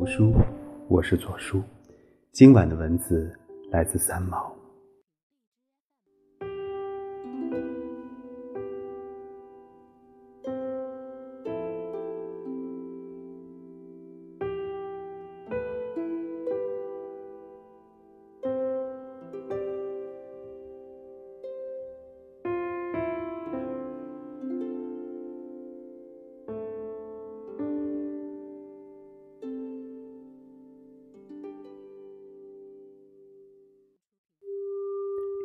读书，我是左叔。今晚的文字来自三毛。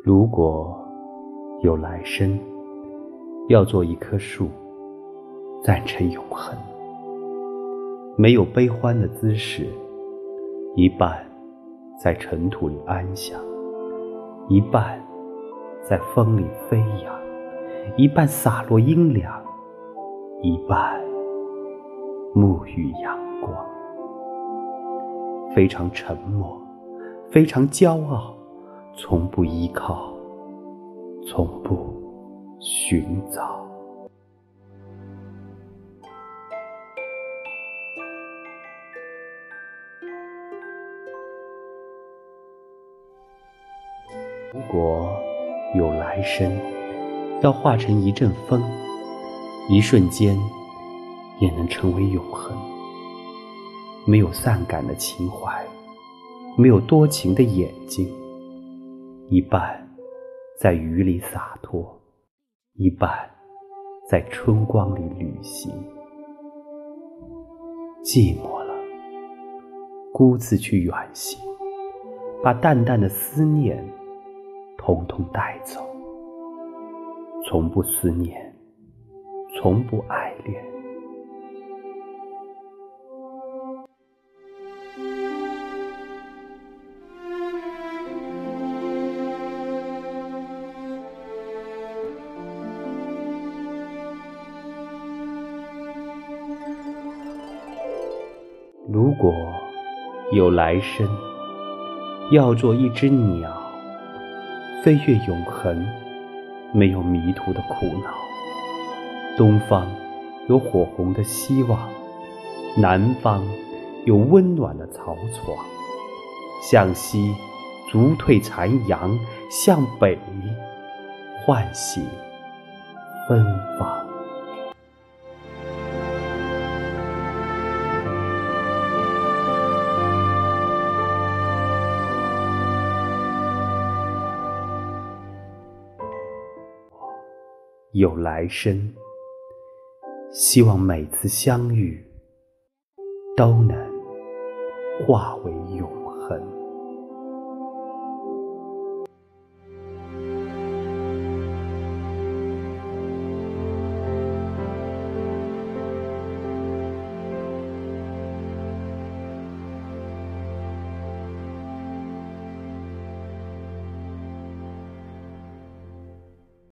如果有来生，要做一棵树，赞成永恒。没有悲欢的姿势，一半在尘土里安详，一半在风里飞扬，一半洒落阴凉，一半沐浴阳光。非常沉默，非常骄傲。从不依靠，从不寻找。如果有来生，要化成一阵风，一瞬间也能成为永恒。没有善感的情怀，没有多情的眼睛。一半在雨里洒脱，一半在春光里旅行。寂寞了，孤自去远行，把淡淡的思念统统带走。从不思念，从不爱恋。如果有来生，要做一只鸟，飞越永恒，没有迷途的苦恼。东方有火红的希望，南方有温暖的草床。向西逐退残阳，向北唤醒芬芳。有来生，希望每次相遇都能化为永。